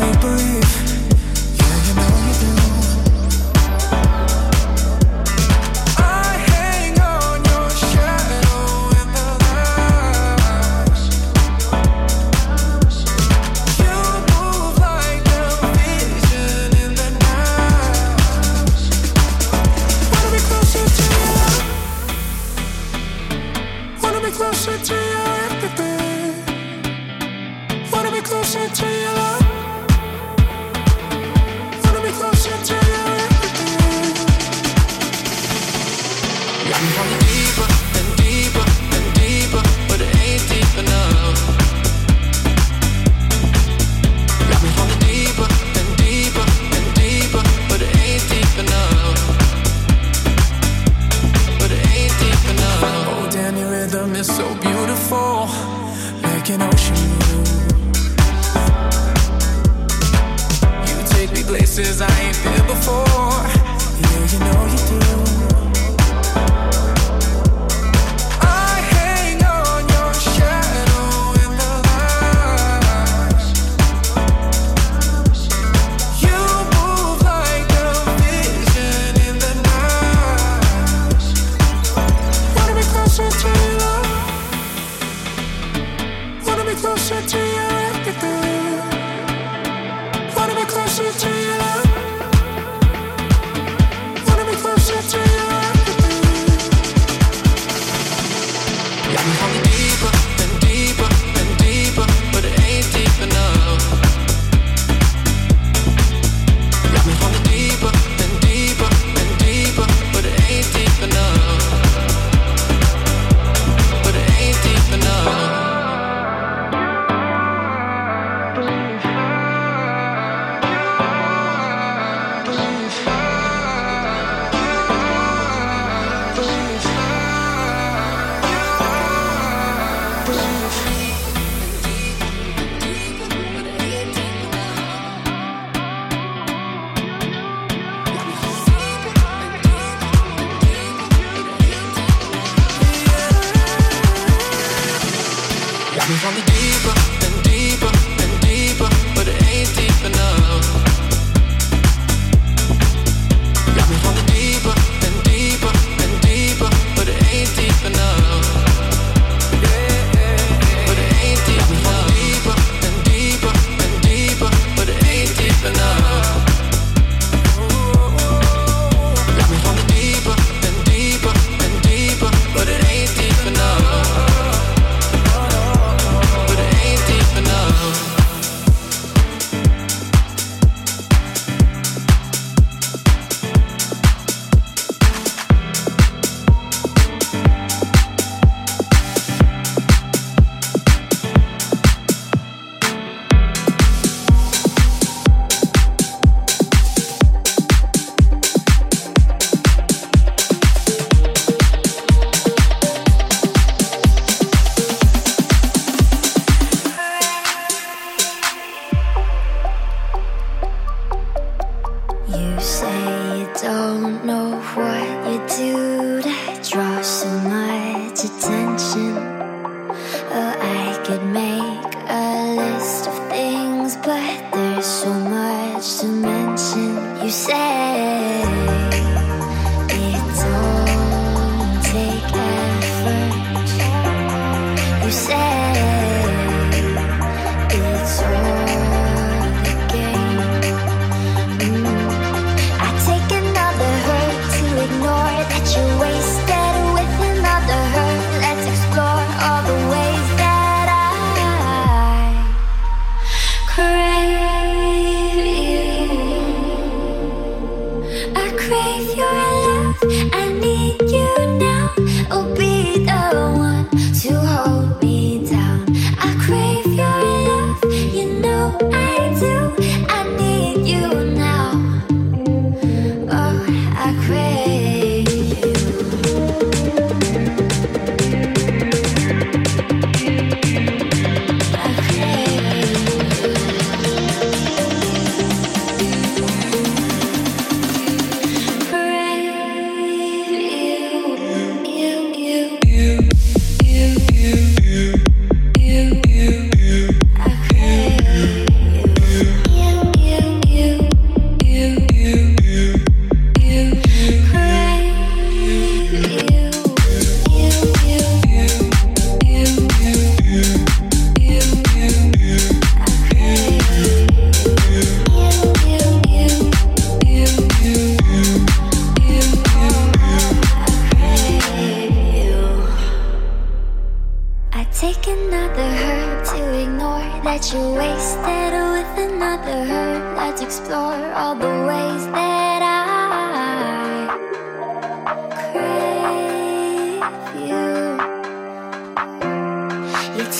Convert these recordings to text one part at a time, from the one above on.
it's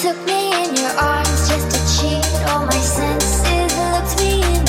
took me in your arms just to cheat. All my senses looked me in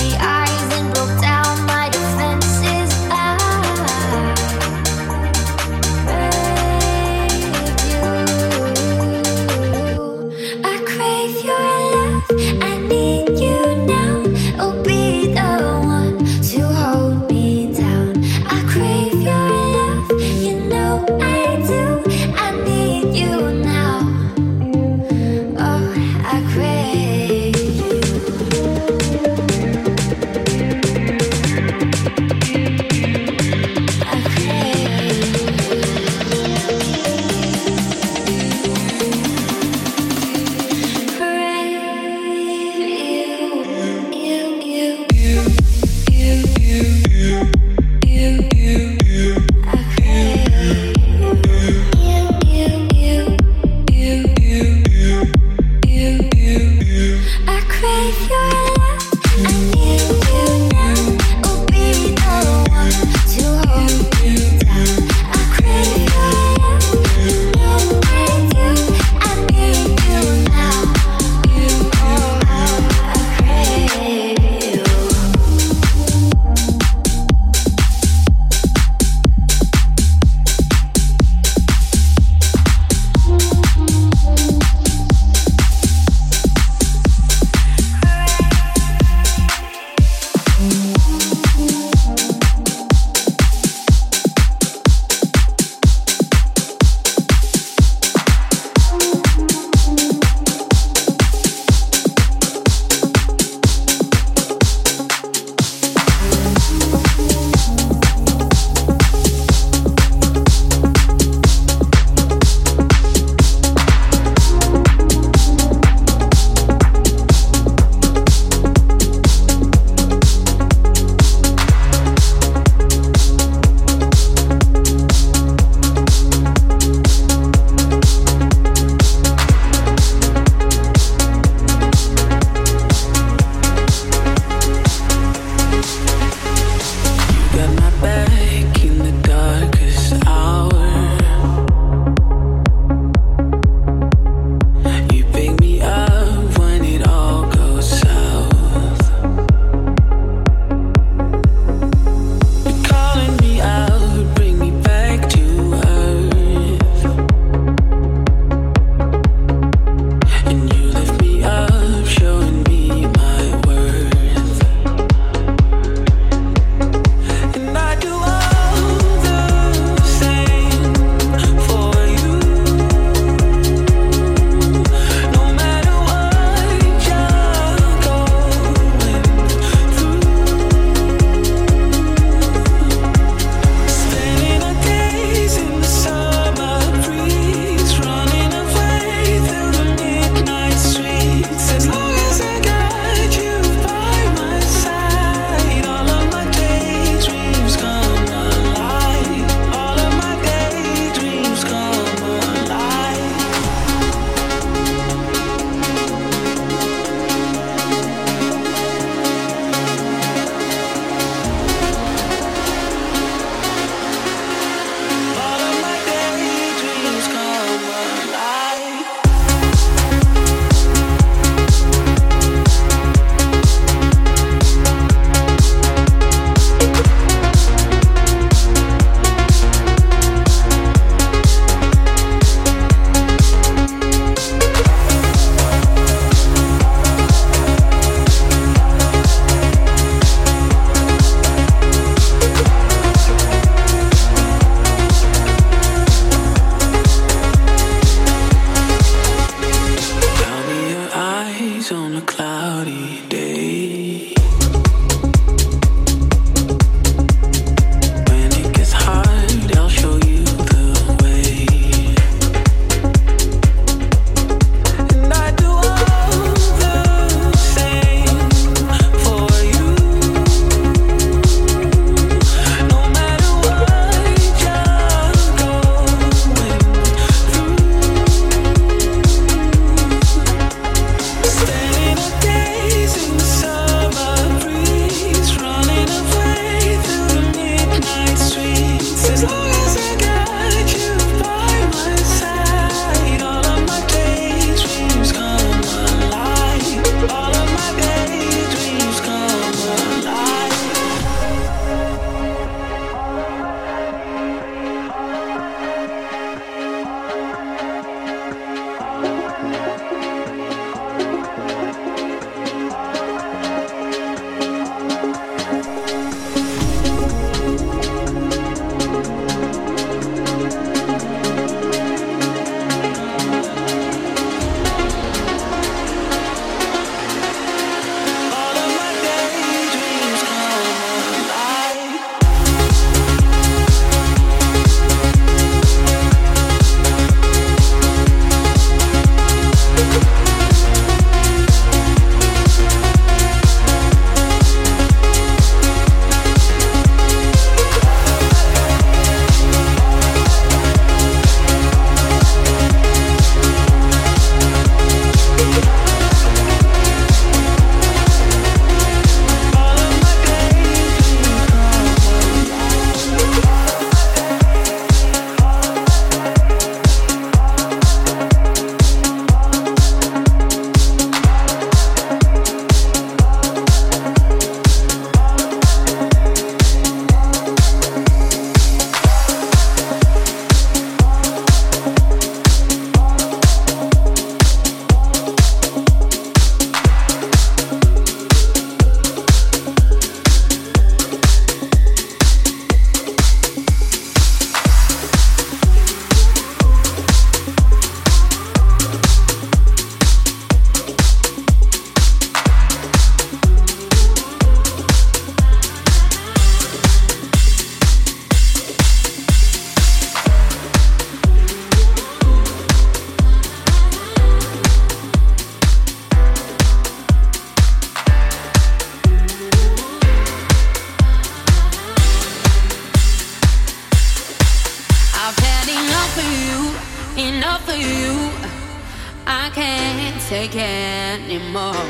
take anymore.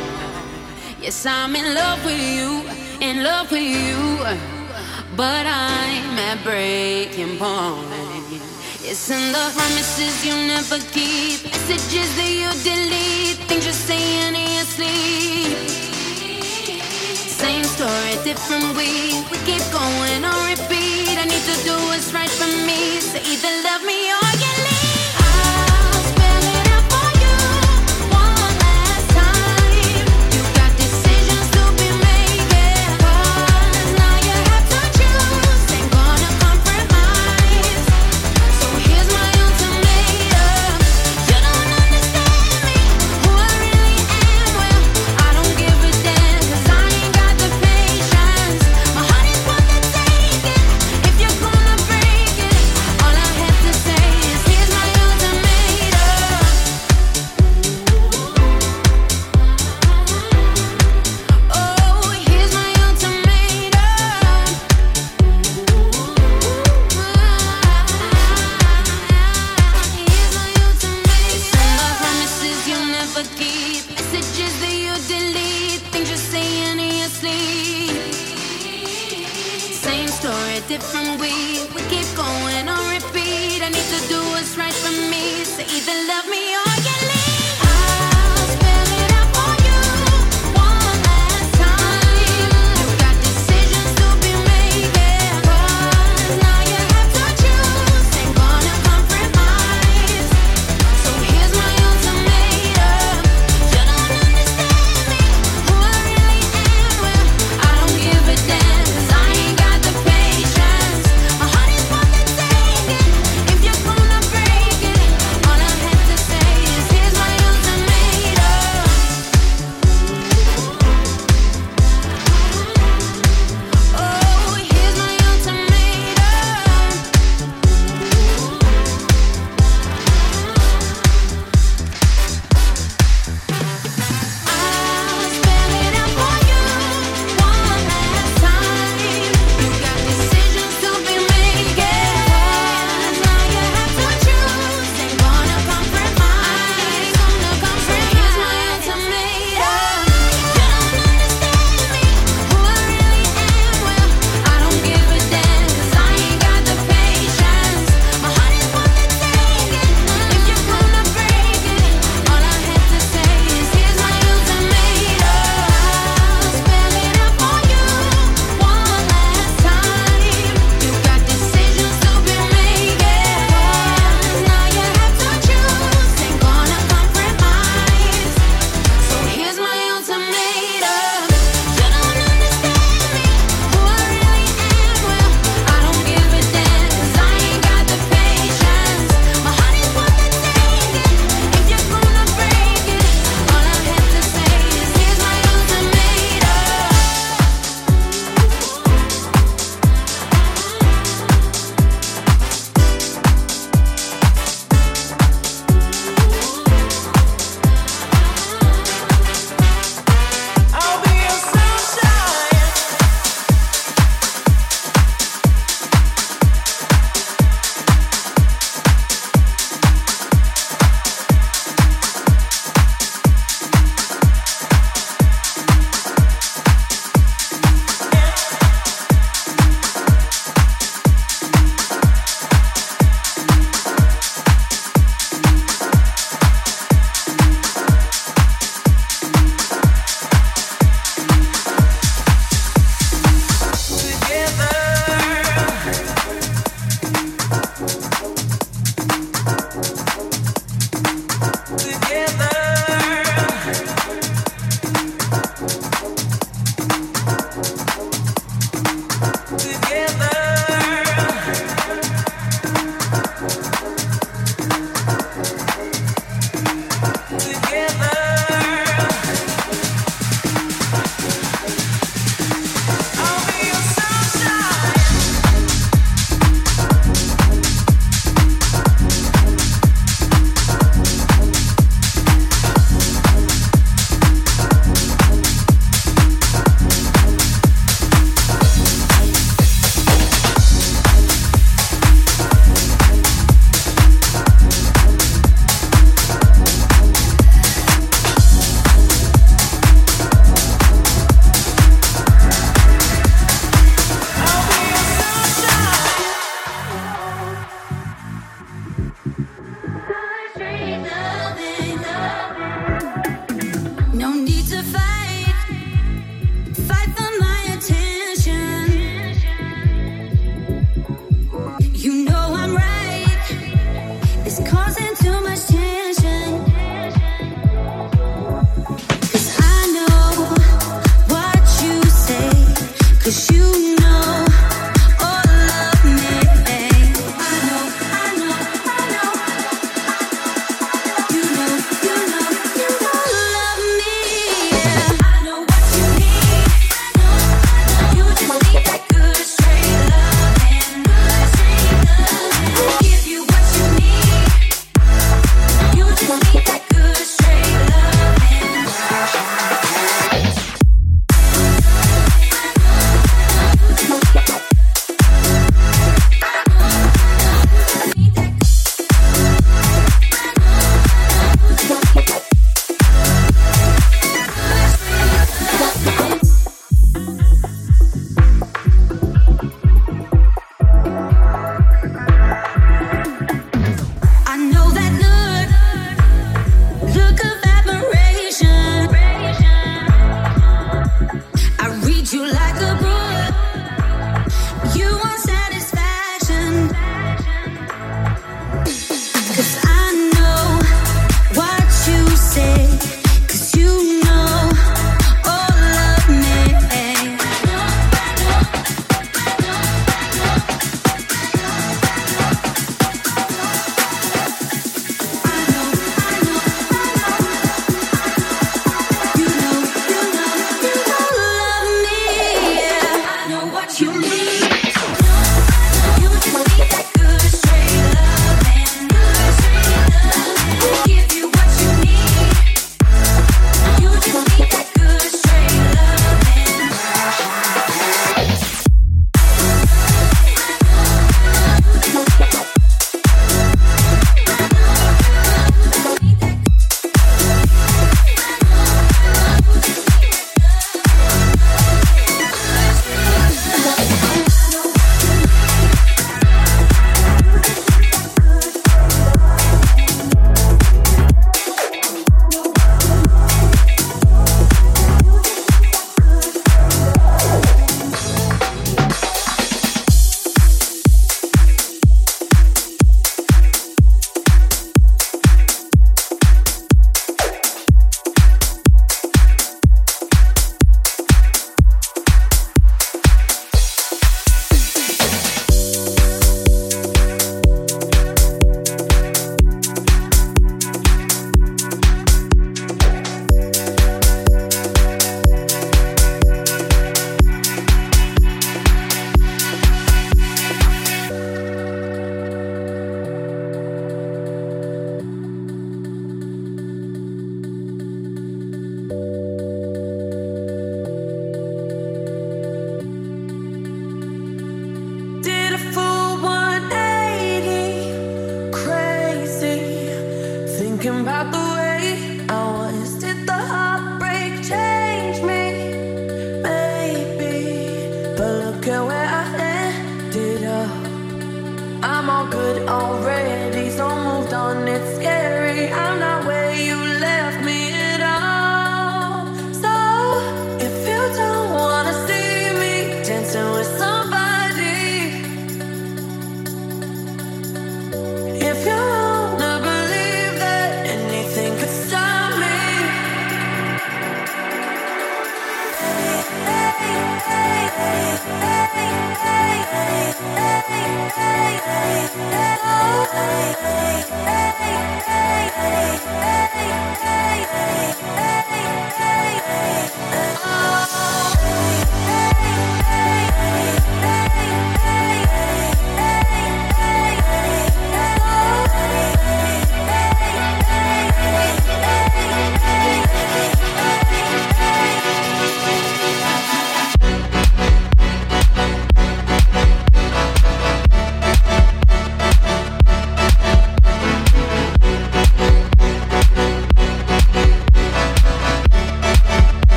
Yes, I'm in love with you, in love with you, but I'm at breaking point. It's in the promises you never keep, messages that you delete, things you're saying in your sleep. Same story, different week. We keep going on repeat. I need to do what's right for me, so either love me or you.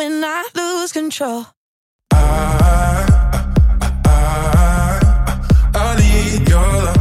when I lose control. I, I, I, I, I need your love.